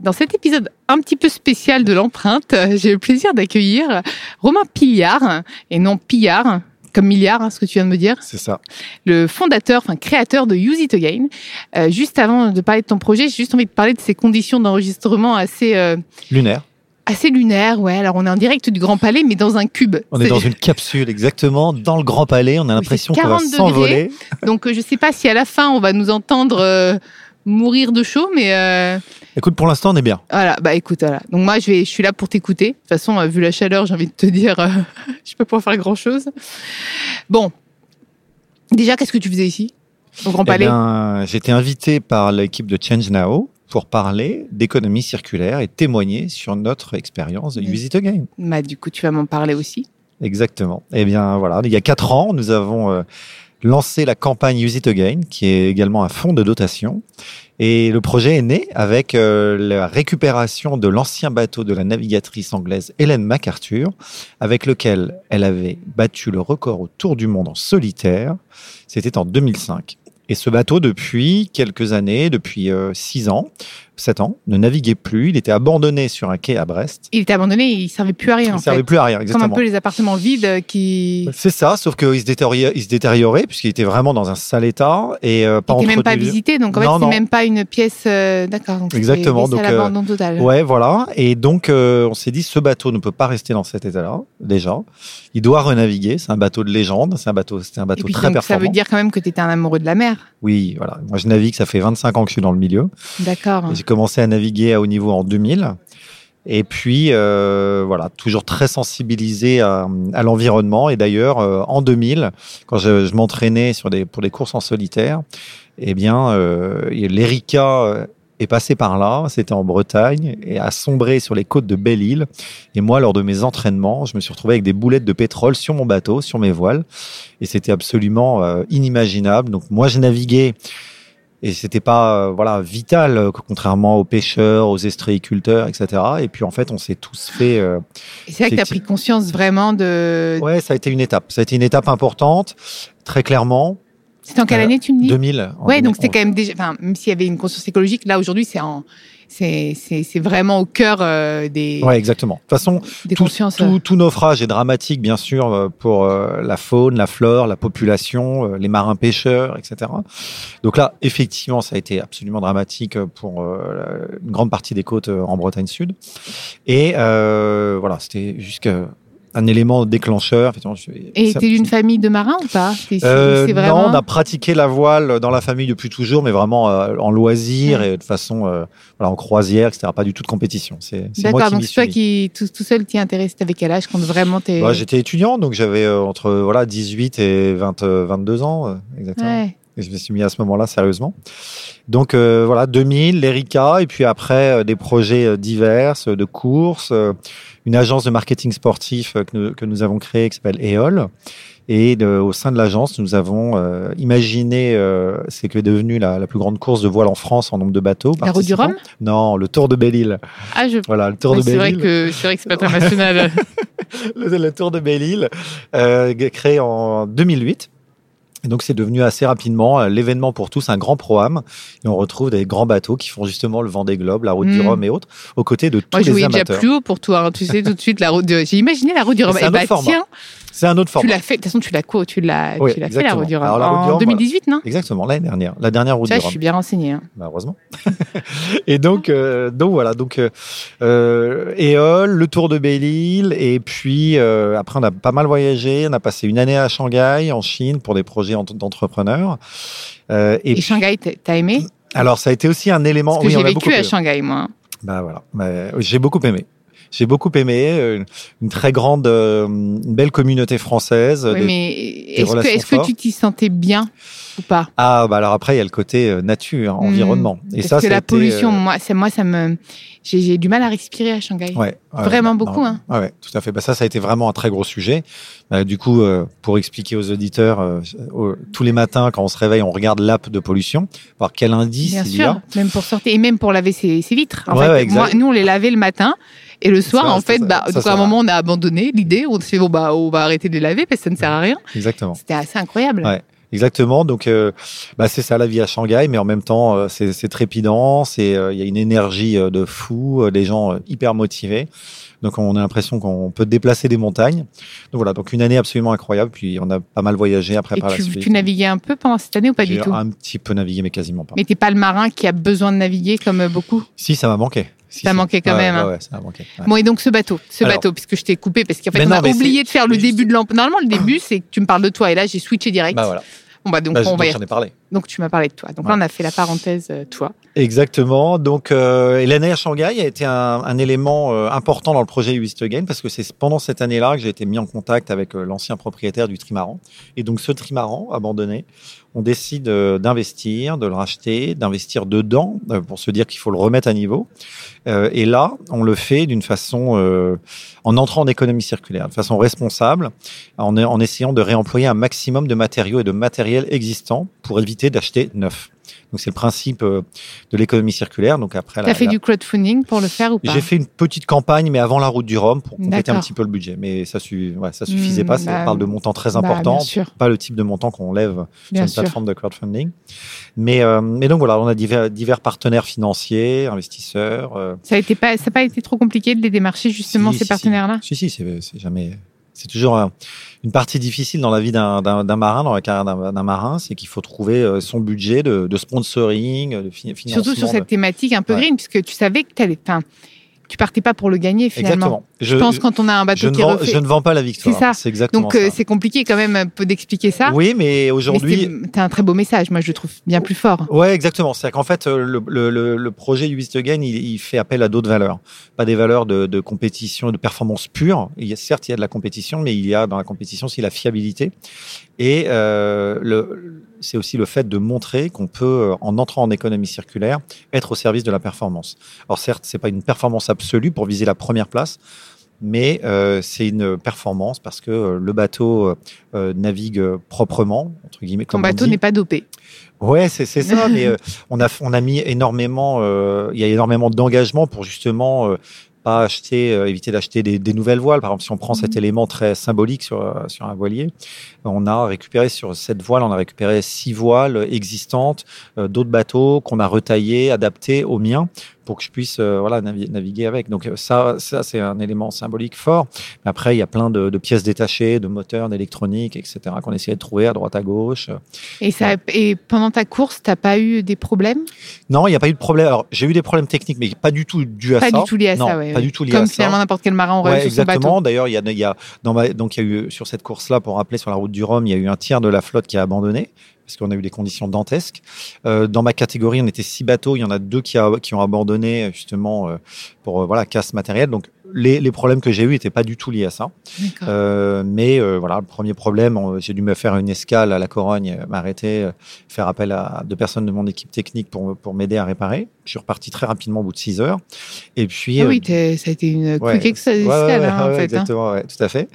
Dans cet épisode un petit peu spécial de l'empreinte, j'ai le plaisir d'accueillir Romain Pillard, et non Pillard, comme milliard, hein, ce que tu viens de me dire. C'est ça. Le fondateur, enfin créateur de Use It Again. Euh, juste avant de parler de ton projet, j'ai juste envie de parler de ces conditions d'enregistrement assez... Euh, Lunaire. Assez lunaire, ouais. Alors on est en direct du Grand Palais, mais dans un cube. On est, dans une capsule, exactement, dans le Grand Palais. On a l'impression qu'on va s'envoler. Donc euh, je sais pas si à la fin on va nous entendre euh, mourir de chaud, mais. Euh... Écoute, pour l'instant, on est bien. Voilà, bah écoute, voilà. Donc moi, je, vais, je suis là pour t'écouter. De toute façon, euh, vu la chaleur, j'ai envie de te dire, euh, je peux pas faire grand chose. Bon. Déjà, qu'est-ce que tu faisais ici, au Grand Eh Palais bien, J'étais invité par l'équipe de Change Now pour parler d'économie circulaire et témoigner sur notre expérience de. Use It Again. Bah, du coup, tu vas m'en parler aussi. Exactement. Eh bien, voilà, il y a quatre ans, nous avons euh, lancé la campagne Use It Again, qui est également un fonds de dotation. Et le projet est né avec euh, la récupération de l'ancien bateau de la navigatrice anglaise Hélène MacArthur, avec lequel elle avait battu le record au tour du monde en solitaire. C'était en 2005. Et ce bateau, depuis quelques années, depuis euh, six ans, sept ans, ne naviguait plus. Il était abandonné sur un quai à Brest. Il était abandonné, il servait plus à rien. Il en ne servait fait. plus à rien, Comme exactement. un peu les appartements vides euh, qui C'est ça, sauf qu'il se détériorait, il se détériorait puisqu'il était vraiment dans un sale état et euh, pas n'étaient même pas visités. Donc en Non, fait, c'est même pas une pièce. euh, D'accord. c'était Exactement, donc, euh, l'abandon total. Ouais, voilà. Et donc, euh, on s'est dit, ce bateau ne peut pas rester dans cet état-là, déjà. Il doit renaviguer. C'est un bateau de légende. C'est un bateau, c'est un Et bateau puis très donc, ça performant. veut dire quand même que tu étais un amoureux de la mer. Oui, voilà. Moi, je navigue. Ça fait 25 ans que je suis dans le milieu. D'accord. Commencé à naviguer à haut niveau en 2000. Et puis, euh, voilà, toujours très sensibilisé à, l'environnement. Et d'ailleurs, euh, en 2000, quand je, m'entraînais pour des courses en solitaire, eh bien, euh, l'Erika euh, est passé par là, c'était en Bretagne, et a sombré sur les côtes de Belle-Île. Et moi, lors de mes entraînements, je me suis retrouvé avec des boulettes de pétrole sur mon bateau, sur mes voiles. Et c'était absolument inimaginable. Donc, moi, je naviguais et c'était pas euh, voilà vital euh, contrairement aux pêcheurs, aux estréiculteurs, etc. Et puis en fait, on s'est tous fait. euh, c'est là que tu as pris conscience vraiment de. Ouais, ça a été une étape. Ça a été une étape importante, très clairement. C'était en quelle Euh, année, tu me dis? 2000. en Ouais, 2000, donc c'était quand même déjà. Enfin, même s'il y avait une conscience écologique, là aujourd'hui, c'est en. C'est, vraiment au cœur euh, des, Ouais, exactement. De toute façon, tout, consciences. euh. tout, tout naufrage est dramatique, bien sûr, euh, pour euh, la faune, la flore, la population, euh, les marins pêcheurs, etc. Donc là, effectivement, ça a été absolument dramatique pour euh, une grande partie des côtes en Bretagne Sud. Et euh, voilà, c'était jusqu'à un élément déclencheur. Effectivement, je- Et ça- t'es d'une famille de marins ou pas Euh, Non, on a pratiqué la voile dans la famille depuis toujours, mais vraiment euh, en loisir et de façon euh, voilà, en croisière, etc. Pas du tout de compétition. C'est D'accord, qui donc c'est toi qui tout, tout seul t'y intéresse. T'avais quel âge quand vraiment t'es. Bah, J'étais étudiant, donc j'avais entre voilà 18 et 20, euh, 22 ans, exactement. Ouais. Et je me suis mis à ce moment-là sérieusement. Donc euh, voilà, 2000, l'Erika, et puis après euh, des projets euh, divers euh, de courses, euh, une agence de marketing sportif euh, que, nous, que nous avons créée qui s'appelle EOL. Et de- au sein de l'agence, nous avons euh, imaginé euh, ce qui est devenu la, la plus grande course de voile en France en nombre de bateaux. La route du. Rhum? Non, le Tour de Belle-Île. Ah, je. Voilà, le Tour de c'est vrai Belle-Île. que c'est vrai que c'est pas international. le, le Tour de Belle-Île, euh, créé en 2008. Et donc, c'est devenu assez rapidement euh, l'événement pour tous, un grand programme. Et on retrouve des grands bateaux qui font justement le Vendée Globe, la Route du Mm. Rhum et autres, aux côtés de tous Moi, je les voyais déjà amateurs. plus haut pour toi. hein. Tu sais tout de suite la route du. J'ai imaginé la route du Rhum. Un Eh bah format. tiens, C'est un autre tu format. l'as fait. De toute façon, tu l'as quoi Tu l'as. Oui, tu l'as fait la du en Rhum, 2018, non? Exactement, l'année dernière. La dernière Route Ça, je suis bien renseigné. Hein. Bah, heureusement. et donc, euh, donc voilà, donc euh, euh, Éole, le Tour de Belle-Île, et puis euh, après on a pas mal voyagé. On a passé une année à Shanghai, en Chine, pour des projets en- d'entrepreneurs. Euh, Et, et puis- Shanghai, t'as aimé? Alors ça a été aussi un élément. Parce que oui, j'ai beaucoup vécu à. Shanghai, moi. Bah voilà, Bah, j'ai beaucoup aimé. J'ai beaucoup aimé euh, une très grande, euh, une belle communauté française. Oui, des- mais est-ce que, tu t'y sentais bien? Ou pas? Ah, bah alors après, il y a le côté euh, nature, Hmm. environnement. Et Parce ça, que ça la été, pollution, euh, moi, c'est moi, ça me, j'ai du mal à respirer à Shanghai. Ouais, Vraiment beaucoup, non, hein. Ouais, ouais, tout à fait. Bah, ça, ça a été vraiment un très gros sujet. Bah, du coup, euh, pour expliquer aux auditeurs, euh, tous les matins, quand on se réveille, on regarde l'app de pollution, voir quel indice Bien il y a. sûr, même pour sortir et même pour laver ses, ses vitres. En Ouais, fait, moi, nous, on les lavait le matin. Et le soir, en fait, bah, ça, donc à un moment, on a abandonné l'idée. On s'est dit, bon, bah, on va arrêter de les laver parce que ça ne sert à rien. Exactement. C'était assez incroyable. Ouais. Exactement. Donc, euh, bah, c'est ça la vie à Shanghai, mais en même temps, euh, c'est trépidant. C'est, euh, il y a une énergie euh, de fou, euh, des gens hyper motivés. Donc, on a l'impression qu'on peut déplacer des montagnes. Donc voilà. Donc, une année absolument incroyable. Puis, on a pas mal voyagé après Et par la tu, suite. tu naviguais un peu pendant cette année ou pas du tout? un petit peu navigué, mais quasiment pas. Mais t'es pas le marin qui a besoin de naviguer comme beaucoup? Si, ça m'a manqué. Si, Ça si. manquait quand Ouais, même, hein. ouais, ça m'a manqué. ouais. Bon, et donc ce bateau, ce Alors- bateau, puisque je t'ai coupé, parce qu'en fait, on non, a oublié de faire le début de l'emploi. Normalement, le début, c'est que tu me parles de toi, et là, j'ai switché direct. Bah voilà. Bon, bah, donc, Bah, on va donc, y j'en ai parlé. Donc, tu m'as parlé de toi. Donc là, on a fait la parenthèse, euh, toi. Exactement. Donc, euh, l'année à Shanghai a été un, un élément euh, important dans le projet Again parce que c'est pendant cette année-là que j'ai été mis en contact avec euh, l'ancien propriétaire du trimaran. Et donc, ce trimaran abandonné, on décide euh, d'investir, de le racheter, d'investir dedans euh, pour se dire qu'il faut le remettre à niveau. Euh, et là, on le fait d'une façon, en entrant en économie circulaire, de façon responsable, en essayant de réemployer un maximum de matériaux et de matériel existants pour éviter d'acheter neuf. Donc c'est le principe euh, de l'économie circulaire. Donc après, Tu la- as fait la- du crowdfunding pour le faire ou pas? J'ai fait une petite campagne, mais avant la route du Rhum pour compléter un petit peu le budget. Mais ça, su- ouais, ça suffisait Hmm, pas. Ça bah, parle de montants très Bah, importants, sûr, pas le type de montant qu'on lève sur une sûr. plateforme de crowdfunding. Mais, euh, mais donc voilà, on a divers, divers partenaires financiers, investisseurs. euh, Ça a été pas, ça n'a pas été trop compliqué de les démarcher justement si, ces si, partenaires-là? Si, si, c'est jamais. C'est toujours un- une partie difficile dans la vie d'un marin, dans la carrière d'un marin, c'est qu'il faut trouver euh, son budget de, de sponsoring, de fi- financement. Surtout sur cette thématique un peu Ouais. green, puisque tu savais que t'allais, enfin, tu partais pas pour le gagner finalement. Exactement. Je pense quand on a un je, bateau ne qui vends, refait. je ne vends pas la victoire. C'est ça. C'est exactement Donc euh, c'est compliqué quand même un peu d'expliquer ça. Oui, mais aujourd'hui, t'as un très beau message, moi je le trouve bien plus fort. Ouais, exactement. C'est-à-dire qu'en fait, le, le, le, projet Ubist Again, il, il fait appel à d'autres valeurs. Pas des valeurs de, de compétition, de performance pure. Il y a, certes, il y a de la compétition, mais il y a dans la compétition aussi la fiabilité. Et euh, le, c'est aussi le fait de montrer qu'on peut, euh, en entrant en économie circulaire, être au service de la performance. Alors certes, c'est pas une performance absolue pour viser la première place, mais euh, c'est une performance parce que euh, le bateau euh, navigue proprement, entre guillemets. Ton bateau n'est pas dopé. Ouais, c'est ça. mais on a on a mis énormément. Il y a énormément d'engagement pour justement pas acheter, euh, éviter d'acheter des, des nouvelles voiles. Par exemple, si on prend cet Mhm. élément très symbolique sur euh, sur un voilier, on a récupéré sur cette voile, on a récupéré six voiles existantes, euh, d'autres bateaux qu'on a retaillés, adaptés aux miens pour que je puisse euh, voilà navi- naviguer avec. Donc euh, ça, ça c'est un élément symbolique fort. Mais après, il y a plein de, de pièces détachées, de moteurs, d'électronique, etc. qu'on essayait de trouver à droite à gauche. Et, ça, et pendant ta course, t'as pas eu des problèmes? Non, il n'y a pas eu de problème. Alors, j'ai eu des problèmes techniques, mais pas du tout dû à Pas ça. du tout lié à non, ça, ouais. pas ouais. du tout lié Comme à finalement n'importe quel marin aurait Ouais, exactement. D'ailleurs, il y a, il y a dans ma- donc il y a eu sur cette course-là, pour rappeler, sur la route du Rhum, il y a eu un tiers de la flotte qui a abandonné parce qu'on a eu des conditions dantesques. Euh, dans ma catégorie, on était six bateaux. Il y en a deux qui, ont abandonné justement euh, pour euh, voilà casse matérielle. Donc les, les problèmes que j'ai eus n'étaient pas du tout liés à ça. Euh, mais euh, voilà, le premier problème, j'ai dû me faire une escale à la Corogne, euh, m'arrêter, euh, faire appel à deux personnes de mon équipe technique pour, pour m'aider à réparer. Je suis reparti très rapidement au bout de 6 heures. Et puis, Ah euh, oui, t'es- ça a été une ouais, quick ex- ouais, ouais, escale, hein, en fait. hein. exactement, ouais, tout à fait.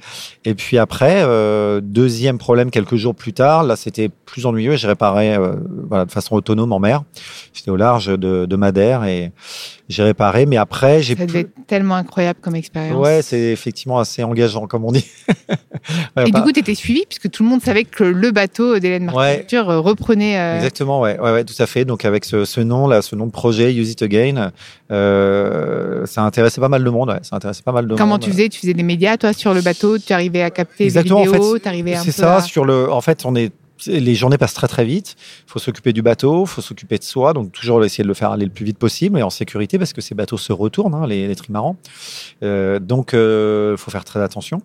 Et puis après, euh, deuxième problème quelques jours plus tard, là c'était plus ennuyeux, je réparais euh, voilà, de façon autonome en mer. J'étais au large de, de Madère et j'ai réparé, mais après j'ai Ça devait pu- être tellement incroyable comme expérience. Ouais, c'est effectivement assez engageant, comme on dit. Ouais, Et pas- du coup, tu étais suivi, puisque tout le monde savait que le bateau d'Hélène Ouais. Martin euh, reprenait. euh, Exactement, ouais, ouais, ouais, tout à fait. Donc avec ce, ce nom là, ce nom de projet, Use It Again, euh, ça intéressait pas mal de monde. Ouais, ça intéressait pas mal de Comment monde. tu faisais? Tu faisais des médias, toi, sur le bateau? Tu arrivais à capter Exactement, des en fait, vidéos arrivais un C'est ça. à- Sur le, en fait, on est les journées passent très très vite. Il faut s'occuper du bateau, il faut s'occuper de soi, donc toujours essayer de le faire aller le plus vite possible et en sécurité parce que ces bateaux se retournent, hein, les, les trimarans. Euh, donc, il faut faire très attention.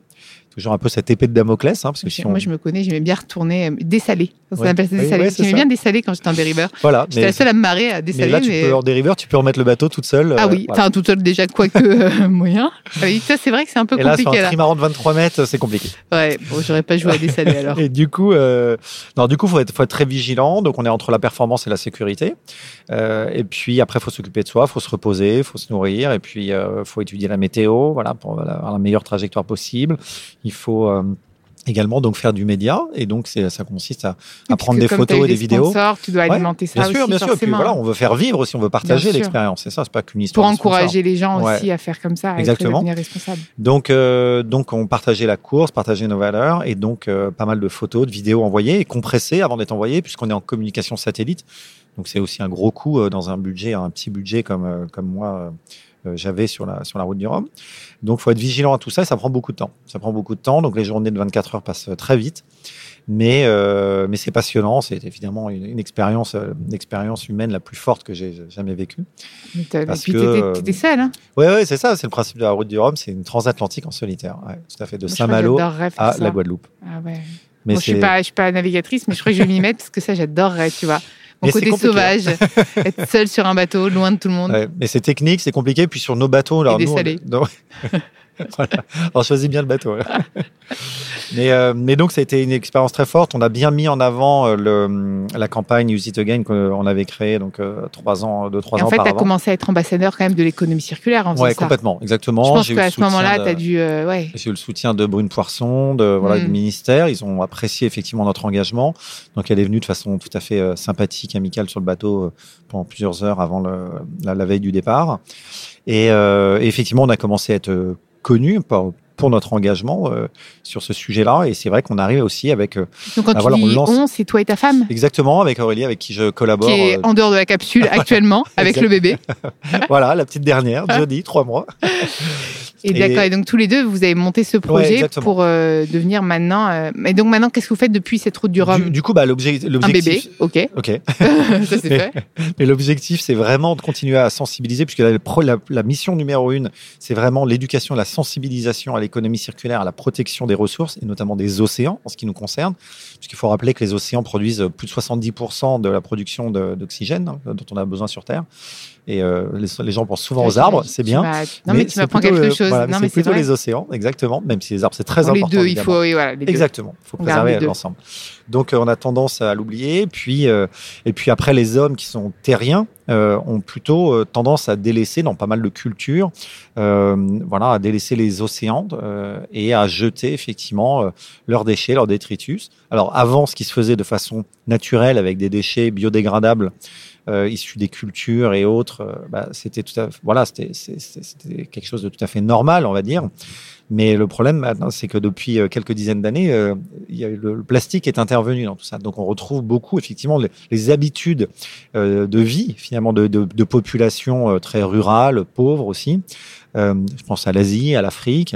Toujours un peu cette épée de Damoclès. Hein, parce que si Moi, on... je me connais, j'aimais bien retourner euh, dessaler. On Ouais. Oui, dessaler. ouais, j'aimais bien dessaler quand j'étais en dériveur. Voilà, J'étais la seule à me marrer à mais dessaler. là, tu mais- peux, en dériveur, tu peux remettre le bateau toute seule. Ah euh, oui, voilà. enfin tout seul déjà, quoique euh, moyen. Ah ça c'est vrai que c'est un peu Et là, sur compliqué un là. trimaran de 23 mètres, c'est compliqué. Ouais, bon, j'aurais pas joué à dessaler alors. Et du coup, euh, non, du coup, faut être, faut être très vigilant. Donc, on est entre la performance et la sécurité. Euh, et puis après, faut s'occuper de soi, faut se reposer, faut se nourrir, et puis euh, faut étudier la météo, voilà, pour avoir la meilleure trajectoire possible. Il faut euh, également donc faire du média, et donc c'est, ça consiste à, à prendre des photos et des des vidéos. sponsors, tu dois Ouais, alimenter ça Bien sûr, bien sûr. Et puis voilà, on veut faire vivre aussi, on veut partager l'expérience. C'est ça, c'est pas qu'une histoire. pour encourager les gens Ouais. aussi à faire comme ça, à Exactement. être devenir responsable. Donc, euh, donc, on partageait la course, partageait nos valeurs et donc euh, pas mal de photos, de vidéos envoyées et compressées avant d'être envoyées, puisqu'on est en communication satellite. Donc, c'est aussi un gros coût euh, dans un budget, un petit budget comme, euh, comme moi j'avais sur la, sur la route du Rhum. Donc, il faut être vigilant à tout ça et ça prend beaucoup de temps. Ça prend beaucoup de temps. Donc, les journées de 24 heures passent euh, très vite. Mais, euh, mais c'est passionnant. C'est évidemment une, une expérience, euh, humaine la plus forte que j'ai jamais vécue. Mais Parce que, euh, t'étais seul, hein Ouais, ouais, c'est ça. C'est le principe de la route du Rhum. C'est une transatlantique en solitaire. Ouais, tout à fait. De Saint-Malo à ça. la Guadeloupe. Ah ouais. Mais Bon, je suis pas, je suis pas navigatrice, mais je crois que je vais m'y mettre parce que ça, j'adorerais, tu vois. Mon Mais côté compliqué, sauvage, être seul sur un bateau, loin de tout le monde. Ouais, mais c'est technique, c'est compliqué. Puis sur nos bateaux, alors Et nous. voilà. On choisit bien le bateau. mais, euh, mais donc, ça a été une expérience très forte. On a bien mis en avant euh, le, la campagne Use It Again qu'on avait créée donc euh, trois ans, deux trois ans en fait, tu as commencé à être ambassadeur quand même de l'économie circulaire en Ouais, ça. complètement, exactement. Je pense qu'à ce moment-là, tu as dû. euh, ouais. J'ai eu le soutien de Brune Poisson, de, voilà, Mm. du ministère. Ils ont apprécié effectivement notre engagement. Donc, elle est venue de façon tout à fait euh, sympathique, amicale sur le bateau euh, pendant plusieurs heures avant le, la, la veille du départ. Euh, et effectivement, on a commencé à être euh, connus pour, notre engagement euh, sur ce sujet-là. Et c'est vrai qu'on arrive aussi avec, euh, Donc quand Ah, tu voilà, on dis lance- on, c'est toi et ta femme exactement avec Aurélie, avec qui je collabore. qui est euh, en dehors de la capsule actuellement avec le bébé. voilà, la petite dernière, Jodie, trois mois. Et, Et- d'accord. Et donc tous les deux, vous avez monté ce projet pour euh, devenir maintenant. euh, Et donc maintenant, qu'est-ce que vous faites depuis cette route du Rhum? Du, du coup, bah, l'objet- Un l'objectif. bébé, ok, Ok. ça c'est Mais- fait. Mais l'objectif, c'est vraiment de continuer à sensibiliser, puisque la, pro- la- la mission numéro une, c'est vraiment l'éducation, la sensibilisation à circulaire, à la protection des ressources, et notamment des océans, en ce qui nous concerne, puisqu'il faut rappeler que les océans produisent plus de 70% de la production d'oxygène hein, dont on a besoin sur Terre. Et euh, les, les gens pensent souvent aux arbres, c'est bien. Tu Non mais, tu c'est m'apprends quelque le- chose. voilà, non c'est mais c'est plutôt vrai. les océans, exactement, même si les arbres, c'est très Bon, les important. deux, il faut, oui, voilà, les deux. Exactement, il faut On préserver l'ensemble. Donc euh, on a tendance à l'oublier, puis euh, et puis après les hommes qui sont terriens euh, ont plutôt euh, tendance à délaisser dans pas mal de cultures, euh, voilà, à délaisser les océans euh, et à jeter effectivement euh, leurs déchets, leurs détritus. Alors avant, ce qui se faisait de façon naturelle avec des déchets biodégradables. euh, issus des cultures et autres, euh, bah, c'était tout à fait, voilà, c'était quelque chose de tout à fait normal, on va dire. Mais le problème maintenant, c'est que depuis euh, quelques dizaines d'années, euh, le, le plastique est intervenu dans tout ça. Donc on retrouve beaucoup effectivement les, les habitudes de vie finalement de, de, de populations très rurales, pauvres aussi. Je pense à l'Asie, à l'Afrique.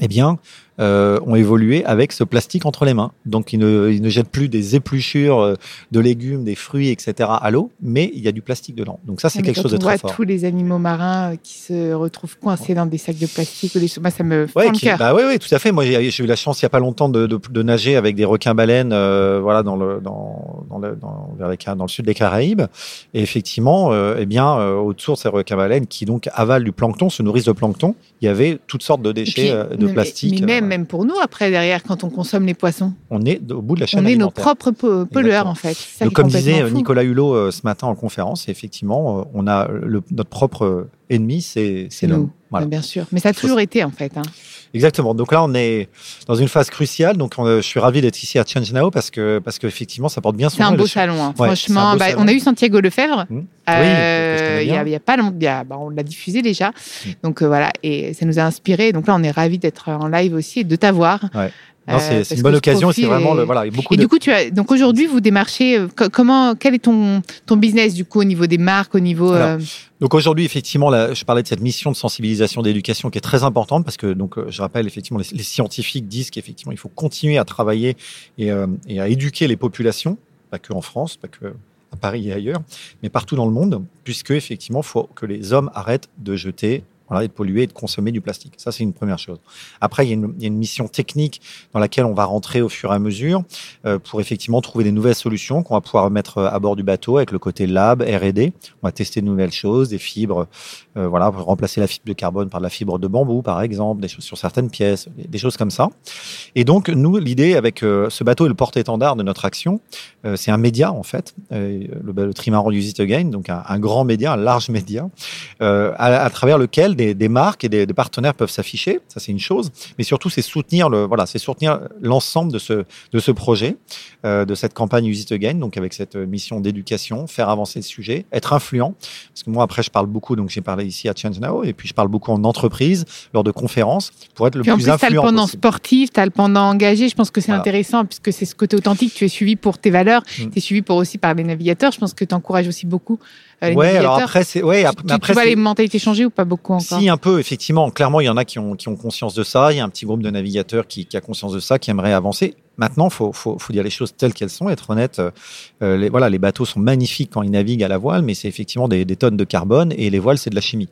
Eh bien, euh, ont évolué avec ce plastique entre les mains. Donc, ils ne, ils ne jettent plus des épluchures euh, de légumes, des fruits, etc. à l'eau, mais il y a du plastique dedans. Donc ça, c'est quelque chose de on très voit fort. tous les animaux marins euh, qui se retrouvent coincés dans des sacs de plastique ou des choses, ça me Ouais, le qui- cœur. bah ouais, ouais, tout à fait. Moi, j'ai eu la chance il y a pas longtemps de, de, de nager avec des requins baleines, euh, voilà, dans le dans dans le dans, vers les Ca- dans le sud des Caraïbes. Et effectivement, euh, eh bien, euh, autour de ces requins baleines qui donc avalent du plancton, se nourrissent de plancton, il y avait toutes sortes de Et déchets puis, de mais- plastique. Mais, même, euh, même pour nous, après, derrière, quand on consomme les poissons, on est au bout de la chaîne on est nos propres po- pollueurs, Exactement. en fait. Ça Donc, comme disait euh, fou. Nicolas Hulot euh, ce matin en conférence, effectivement, euh, on a le, notre propre ennemi, c'est l'homme. Voilà. Bien sûr. Mais ça a toujours été, en fait. hein. Exactement. Donc là, on est dans une phase cruciale. Donc, on- je suis ravi d'être ici à Change Now parce que parce qu'effectivement, ça porte bien son C'est un nom. beau salon, hein. Ouais, franchement. beau bah, salon. on a eu Santiago Lefebvre. Mmh. euh, Oui, il y a, pas longtemps, bah, on l'a diffusé déjà. Mmh. Donc euh, voilà, et ça nous a inspiré. Donc là, on est ravis d'être en live aussi et de t'avoir. Ouais. Euh, c'est une bonne occasion. et C'est vraiment le voilà. beaucoup Et de du coup, tu as donc aujourd'hui vous démarchez. euh, co- comment quel est ton ton business du coup au niveau des marques, au niveau Alors, euh, Donc aujourd'hui, effectivement, là, je parlais de cette mission de sensibilisation, d'éducation qui est très importante parce que, donc, je rappelle, effectivement, les, les scientifiques disent qu'effectivement, il faut continuer à travailler et, euh, et à éduquer les populations, pas que en France, pas que à Paris et ailleurs, mais partout dans le monde, puisque effectivement, il faut que les hommes arrêtent de jeter voilà, et de polluer et de consommer du plastique. Ça, c'est une première chose. Après, il y, a une, il y, a une, mission technique dans laquelle on va rentrer au fur et à mesure euh, pour effectivement trouver des nouvelles solutions qu'on va pouvoir mettre à bord du bateau avec le côté lab, R&D. On va tester de nouvelles choses, des fibres, euh, voilà, remplacer la fibre de carbone par de la fibre de bambou, par exemple, des choses sur certaines pièces, des choses comme ça. Et donc, nous, l'idée avec euh, ce bateau et le porte-étendard de notre action, euh, c'est un média, en fait, euh, le, le Trimaran Use It Again, donc un, un, grand média, un large média, euh, à, à, travers lequel des, des marques et des, des, partenaires peuvent s'afficher. Ça, c'est une chose. Mais surtout, c'est soutenir le, voilà, c'est soutenir l'ensemble de ce, de ce projet, euh, de cette campagne Use It Again, donc avec cette mission d'éducation, faire avancer le sujet, être influent. Parce que moi, après, je parle beaucoup, donc j'ai parlé ici à Change Now, et puis je parle beaucoup en entreprise, lors de conférences, pour être le puis plus, en plus, influent. Tu as le pendant sportif, tu as le pendant engagé. Je pense que c'est voilà. intéressant, puisque c'est ce côté authentique. Tu es suivi pour tes valeurs, mm. tu es suivi pour aussi par les navigateurs. Je pense que tu encourages aussi beaucoup les ouais, alors après, c'est, ouais, tu, après, tu vois les mentalités changer ou pas beaucoup encore Si, un peu, effectivement. Clairement, il y en a qui ont, qui ont conscience de ça. Il y a un petit groupe de navigateurs qui, qui a conscience de ça, qui aimerait avancer. Maintenant, faut, faut, faut dire les choses telles qu'elles sont, être honnête. Euh, les, voilà, les bateaux sont magnifiques quand ils naviguent à la voile, mais c'est effectivement des, des tonnes de carbone et les voiles, c'est de la chimie.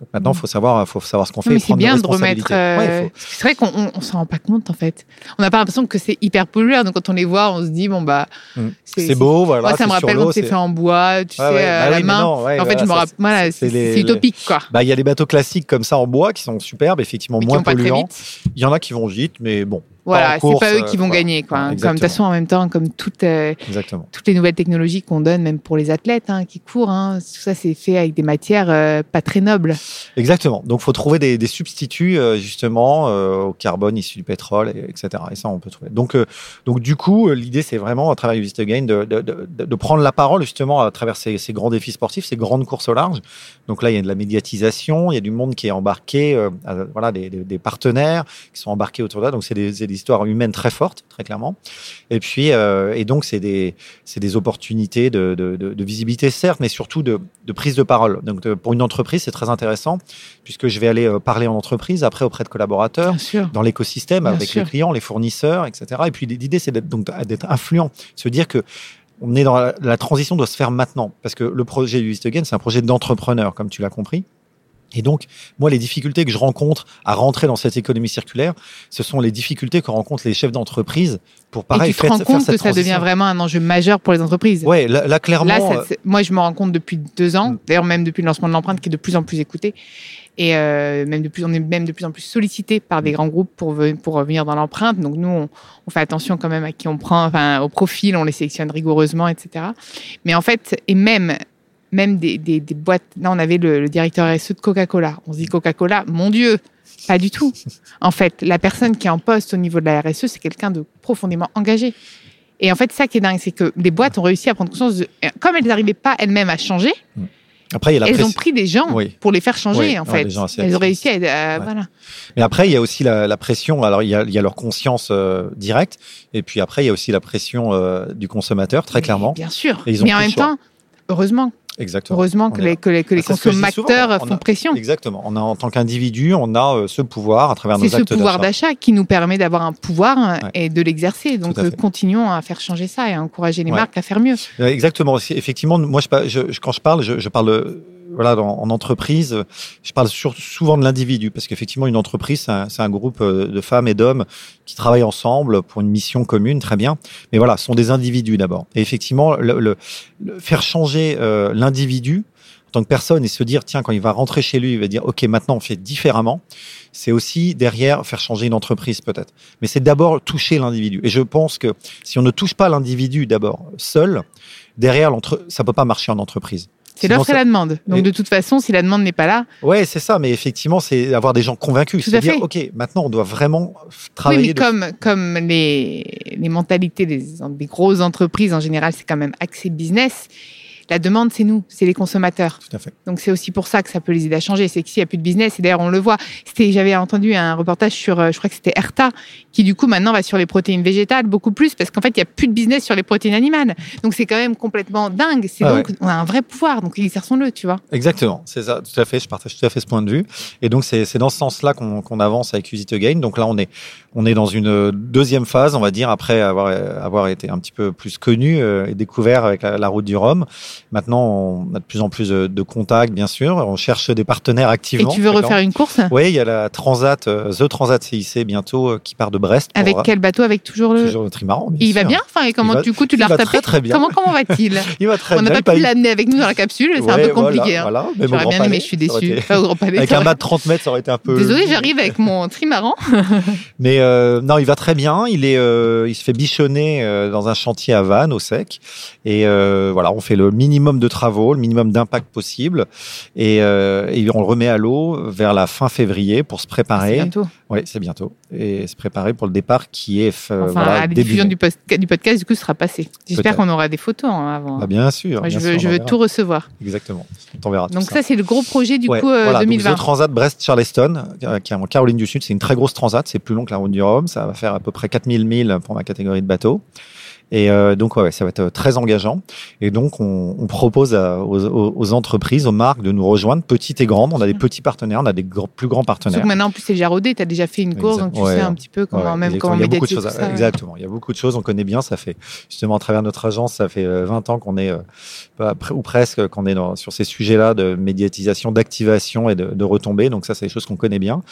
Donc maintenant, il faut savoir, faut savoir ce qu'on fait. Mais c'est bien de remettre. Euh... Ouais, faut... C'est vrai qu'on on, on s'en rend pas compte en fait. On n'a pas l'impression que c'est hyper populaire. Donc quand on les voit, on se dit bon bah. Mm. C'est beau, voilà. Moi, ça me rappelle quand c'est fait en bois, tu ouais, sais, ouais. à bah la oui, main. Non, en fait, je me rappelle. Voilà, c'est utopique quoi. Bah il y a des bateaux classiques comme ça en bois qui sont superbes, effectivement mais moins polluants. Il y en a qui vont vite, mais bon. Voilà, c'est pas eux qui vont euh, gagner, quoi. Hein. Comme de toute façon, en même temps, comme toutes, euh, toutes les nouvelles technologies qu'on donne, même pour les athlètes hein, qui courent, hein, tout ça, c'est fait avec des matières euh, pas très nobles. Exactement. Donc, faut trouver des, des substituts euh, justement au carbone issu du pétrole, et, etc. Et ça, on peut trouver. Donc, donc du coup, l'idée, c'est vraiment à travers Visit Again de, de, de, de, prendre la parole justement à travers ces, ces, grands défis sportifs, ces grandes courses au large. Donc là, il y a de la médiatisation, il y a du monde qui est embarqué, voilà, des, des, des, partenaires qui sont embarqués autour de là. Donc, c'est des, des histoires humaines très fortes, très clairement. Et puis, euh, et donc, c'est des, c'est des opportunités de, de, visibilité, certes, mais surtout de, de prise de parole. Donc, de, pour une entreprise, c'est très intéressant, puisque je vais aller euh, parler en entreprise, après auprès de collaborateurs, dans l'écosystème, avec sûr. les clients, les fournisseurs, etc. Et puis, l'idée, c'est d'être, donc, d'être influent, se dire que on est dans la, la, transition doit se faire maintenant, parce que le projet du Again, c'est un projet d'entrepreneur, comme tu l'as compris. Et donc, moi, les difficultés que je rencontre à rentrer dans cette économie circulaire, ce sont les difficultés que rencontrent les chefs d'entreprise pour pareil Et tu te rends compte que ça devient vraiment un enjeu majeur pour les entreprises. Ouais, là, là clairement. Là, ça, moi, je me rends compte depuis deux ans, mm. d'ailleurs même depuis le lancement de l'empreinte, qui est de plus en plus écouté. Et euh, même de plus, on est même de plus en plus sollicité par des grands groupes pour, pour revenir dans l'empreinte. Donc nous, on, on, fait attention quand même à qui on prend, enfin au profil, on les sélectionne rigoureusement, etc. Mais en fait, et même même des, des, des, boîtes. Là, on avait le, le directeur RSE de Coca-Cola. On se dit Coca-Cola, mon Dieu, pas du tout. En fait, la personne qui est en poste au niveau de la RSE, c'est quelqu'un de profondément engagé. Et en fait, ça qui est dingue, c'est que les boîtes ont réussi à prendre conscience de, comme elles n'arrivaient pas elles-mêmes à changer. Après, il y a la elles ont pris des gens oui. pour les faire changer, oui, en fait. Elles ont réussi à, euh, ouais. voilà. Mais après, il y a aussi la, la pression. Alors, il y, a, il y a, leur conscience euh, directe, et puis après, il y a aussi la pression euh, du consommateur, très Mais clairement. Bien sûr. Et ils ont Mais en même temps, heureusement Exactement. Heureusement que les, que les, que les consommateurs font a, pression. Exactement. On a, en tant qu'individu, on a euh, ce pouvoir à travers nos actes d'achat. C'est ce pouvoir d'achat qui nous permet d'avoir un pouvoir ouais. et de l'exercer. Donc, euh, continuons à faire changer ça et à encourager les ouais. marques à faire mieux. Exactement. Effectivement, moi, je, je, quand je parle, je, je parle voilà, en entreprise, je parle souvent de l'individu parce qu'effectivement, une entreprise, c'est un, un, groupe euh, de femmes et d'hommes qui travaillent ensemble pour une mission commune, très bien. Mais voilà, ce sont des individus d'abord. Et effectivement, le, le, le faire changer euh, l'individu en tant que personne et se dire, tiens, quand il va rentrer chez lui, il va dire, OK, maintenant on fait différemment. C'est aussi derrière faire changer une entreprise peut-être. Mais c'est d'abord toucher l'individu. Et je pense que si on ne touche pas l'individu d'abord seul, derrière, ça peut pas marcher en entreprise. C'est l'offre et la demande. Donc, et... de toute façon, si la demande n'est pas là. Ouais, c'est ça. Mais effectivement, c'est avoir des gens convaincus. Tout à dire, fait. OK, maintenant, on doit vraiment travailler. Oui, mais de... comme, comme les, les mentalités des, des grosses entreprises, en général, c'est quand même axé business. La demande, c'est nous, c'est les consommateurs. Tout à fait. Donc c'est aussi pour ça que ça peut les aider à changer. C'est que s'il n'y a plus de business, et d'ailleurs on le voit. C'était, j'avais entendu un reportage sur, euh, je crois que c'était Erta, qui du coup maintenant va sur les protéines végétales beaucoup plus parce qu'en fait il n'y a plus de business sur les protéines animales. Donc c'est quand même complètement dingue. C'est ah donc ouais. on a un vrai pouvoir. Donc exerçons-le, tu vois. Exactement, c'est ça. Tout à fait. Je partage tout à fait ce point de vue. Et donc c'est dans ce sens-là qu'on qu avance avec Use It Again. Donc là on est on est dans une deuxième phase, on va dire, après avoir, avoir été un petit peu plus connu euh, et découvert avec la, route du Rhum. Maintenant, on a de plus en plus de, contacts, bien sûr. On cherche des partenaires activement. Et tu veux refaire une course? Oui, il y a la Transat, euh, The Transat CIC bientôt, euh, qui part de Brest. Avec quel bateau? Avec toujours le. Toujours le trimaran. il va bien? Enfin, et comment du coup tu l'as retapé? très, très bien. Comment comment va-t-il? Il va très on bien. On n'a pas pu l'amener avec nous dans la capsule, c'est un peu compliqué. Hein. Voilà, Mais J'aurais bien aimé, je suis déçu. Avec un mât de 30 mètres, ça aurait été un peu. Désolé, j'arrive avec mon trimaran. Mais non, il va très bien. Il est, il se fait bichonner dans un chantier à Vannes, au sec. Et voilà, on fait le minimum de travaux, le minimum d'impact possible. Et, et, on le remet à l'eau vers la fin février pour se préparer. C'est bientôt. Oui, c'est bientôt. Et se préparer pour le départ qui est. enfin, voilà, la diffusion du, du, podcast, du coup, sera passé. J'espère qu'on aura des photos hein, avant. Bah, bien sûr. je veux, je veux tout recevoir. Exactement. On verra Donc, tout ça, c'est le gros projet du ouais, coup euh, voilà, 2020. Donc, The Transat Brest-Charleston, qui est en Caroline du Sud. C'est une très grosse transat. C'est plus long que la route du Rhum. Ça va faire à peu près 4000 milles pour ma catégorie de bateau. Et euh, donc, ouais, ça va être très engageant. Et donc, on, on propose à, aux, aux, entreprises, aux marques de nous rejoindre, petites et grandes. On a des petits partenaires, on a des plus grands partenaires. Donc maintenant, en plus, c'est déjà rodé. Tu as déjà fait une course, donc tu sais un petit peu comment, même comment il y a beaucoup de choses. Ça, exactement. Il y a beaucoup de choses. On connaît bien. Ça fait justement à travers notre agence, ça fait 20 euh, ans qu'on est euh, ou presque qu'on est dans, sur ces sujets-là de médiatisation, d'activation et de, de retombées. Donc ça, c'est des choses qu'on connaît bien.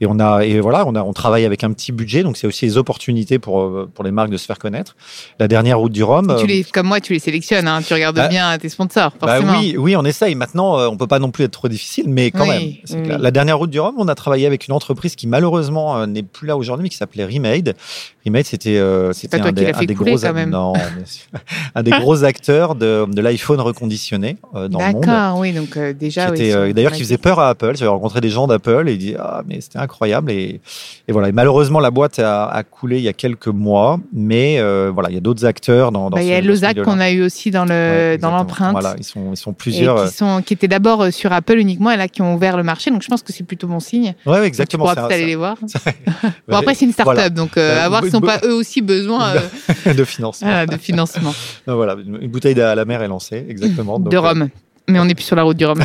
Et on a et voilà, on a on travaille avec un petit budget. Donc c'est aussi des opportunités pour euh, pour les marques de se faire connaître la dernière route du Rhum. Tu les, comme moi, tu les sélectionnes, hein, tu regardes bah, bien tes sponsors, bah oui, oui, on essaye. Maintenant, euh, on peut pas non plus être trop difficile, mais quand même. La, dernière route du Rhum, on a travaillé avec une entreprise qui malheureusement euh, n'est plus là aujourd'hui, mais qui s'appelait Remade. Remade, c'était euh, c'était un, des, un des gros non, un des gros acteurs de, de l'iPhone reconditionné dans le monde. D'accord, oui, donc déjà. Oui, D'ailleurs, qui faisait peur à Apple. J'avais rencontré des gens d'Apple et ils disaient ah mais c'était incroyable et, et voilà. Et malheureusement, la boîte a, a, coulé il y a quelques mois, mais voilà, il y a d'autres acteurs dans bah, il y a qu'on a eu aussi dans le dans l'empreinte. Voilà, ils sont ils sont plusieurs. qui euh, sont qui étaient d'abord euh, sur Apple uniquement et là qui ont ouvert le marché. Donc je pense que c'est plutôt bon signe. Ouais, exactement. Donc, tu pourras aller les voir. bon après c'est une start-up donc euh, à voir s'ils n'ont pas eux aussi besoin de financement. Voilà, de financement. voilà, une bouteille à la mer est lancée exactement. de rhum. Mais on n'est plus sur la route du rhum.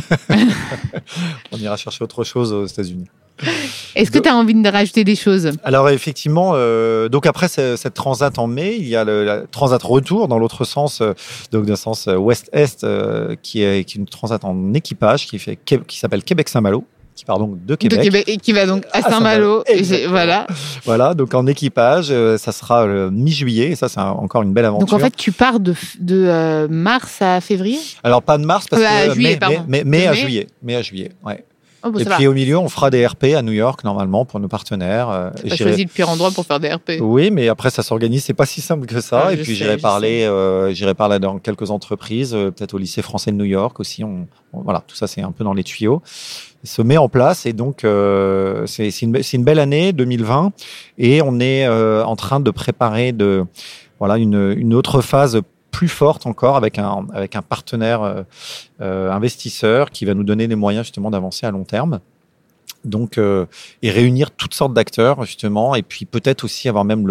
on ira chercher autre chose aux États-Unis. Est-ce que tu as envie de rajouter des choses? Alors effectivement, euh, donc après cette transat en mai, il y a le la transat retour dans l'autre sens, euh, donc dans le sens euh, ouest-est, euh, qui, est, qui, est, une transat en équipage qui fait qui s'appelle Québec Saint-Malo qui part donc de Québec. De Québec et qui va donc à, Saint-Malo. voilà. Voilà, donc en équipage, ça sera le mi-juillet, et ça c'est encore une belle aventure. Donc en fait, tu pars de, de mars à février? Alors pas de mars, parce que juillet, mais, mais, mais, à juillet. Mais à juillet, ouais. Oh, bah, et puis au milieu, on fera des RP à New York normalement pour nos partenaires. Euh, T'as choisi le pire endroit pour faire des RP. Oui, mais après ça s'organise, c'est pas si simple que ça. Ah, et puis j'irai parler, euh, j'irai parler dans quelques entreprises, euh, peut-être au lycée français de New York aussi. On, voilà, tout ça c'est un peu dans les tuyaux. se met en place et donc euh, c'est une, une, belle année 2020 et on est euh, en train de préparer de voilà une, une autre phase plus forte encore avec un, avec un partenaire euh, euh, investisseur qui va nous donner les moyens justement d'avancer à long terme. Donc, euh, et réunir toutes sortes d'acteurs justement, et puis peut-être aussi avoir même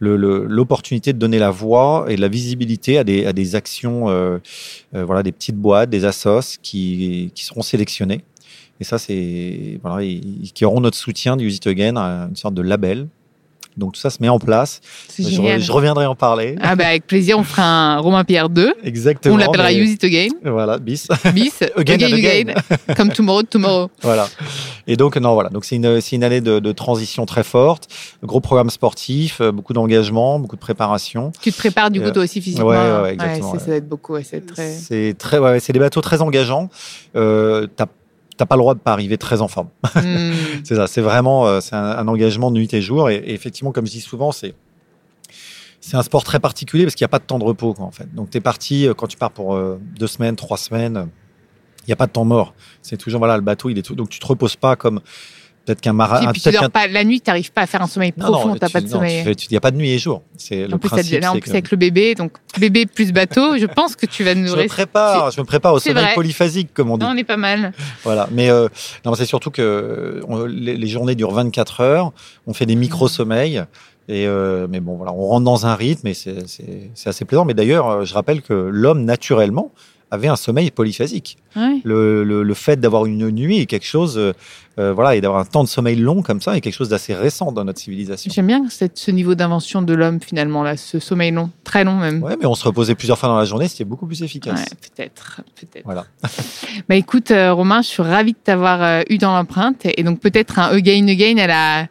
l'opportunité le, le, de donner la voix et la visibilité à des, à des actions, voilà, des petites boîtes, des assos qui, qui seront sélectionnées. Et ça, c'est voilà, qui auront notre soutien du Use It Again, une sorte de label donc tout ça se met en place. Je, je, reviendrai en parler. Ah bah avec plaisir, on fera un Romain Pierre 2. Exactement. On l'appellera Use It Again. Voilà, bis. Bis, again, again, again. Comme Tomorrow, Tomorrow. Voilà. Et donc non voilà, donc c'est une une année de, de, transition très forte, gros programme sportif, euh, beaucoup d'engagement, beaucoup de préparation. Tu te prépares du coup euh, toi aussi physiquement. Ouais, ouais, exactement. Ouais, ça va être beaucoup, c'est très. C'est très, ouais, c'est des bateaux très engageants. Euh, t'as t'as pas le droit de pas arriver très en forme. Hmm. c'est ça, c'est vraiment euh, c'est un, engagement de nuit et jour. Et, effectivement, comme je dis souvent, c'est c'est un sport très particulier parce qu'il n'y a pas de temps de repos quoi, en fait. Donc tu es parti euh, quand tu pars pour euh, deux semaines, trois semaines, il n'y a pas de temps mort. C'est toujours voilà le bateau il est tout, donc tu te reposes pas comme Peut-être qu'un marin. Et puis tu dors pas la nuit, tu n'arrives pas à faire un sommeil profond, tu n'as pas de sommeil. Il n'y a pas de nuit et jour. C'est le plus, principe. Là, en plus, avec le bébé, donc bébé plus bateau, je pense que tu vas nous. Je me prépare, je me prépare au sommeil polyphasique, comme on dit. Non, on est pas mal. Voilà, mais euh, non, c'est surtout que les, les, journées durent 24 heures. On fait des micro sommeils. Et euh, mais bon, voilà, on rentre dans un rythme et c'est assez plaisant. Mais d'ailleurs, euh, je rappelle que l'homme naturellement avaient un sommeil polyphasique. Ouais. Le, le- le fait d'avoir une nuit est quelque chose, euh, euh, voilà, et d'avoir un temps de sommeil long comme ça est quelque chose d'assez récent dans notre civilisation. J'aime bien cette- ce niveau d'invention de l'homme finalement là, ce sommeil long, très long même. Ouais, mais on se reposait plusieurs fois dans la journée, c'était beaucoup plus efficace. Ouais, peut-être, peut-être. Voilà. Bah écoute, euh, Romain, je suis ravie de t'avoir euh, eu dans l'empreinte et donc peut-être un again again à, la,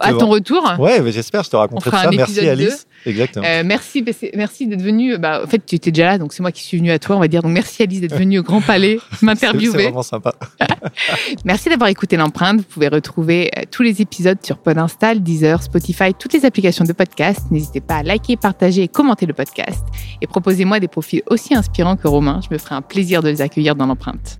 à ton retour. Ouais, mais j'espère, je te raconterai ça. Merci Alice. Exactement. Euh, merci, merci d'être venu. Bah, en fait, tu étais déjà là, donc c'est moi qui suis venue à toi, on va dire. Donc merci Alice d'être venue au Grand Palais C'est c'est m'interviewer. vraiment sympa. Merci d'avoir écouté l'empreinte. Vous pouvez retrouver euh, tous les épisodes sur Podinstall, Deezer, Spotify, toutes les applications de podcast. N'hésitez pas à liker, partager et commenter le podcast. Et proposez-moi des profils aussi inspirants que Romain. Je me ferai un plaisir de les accueillir dans l'empreinte.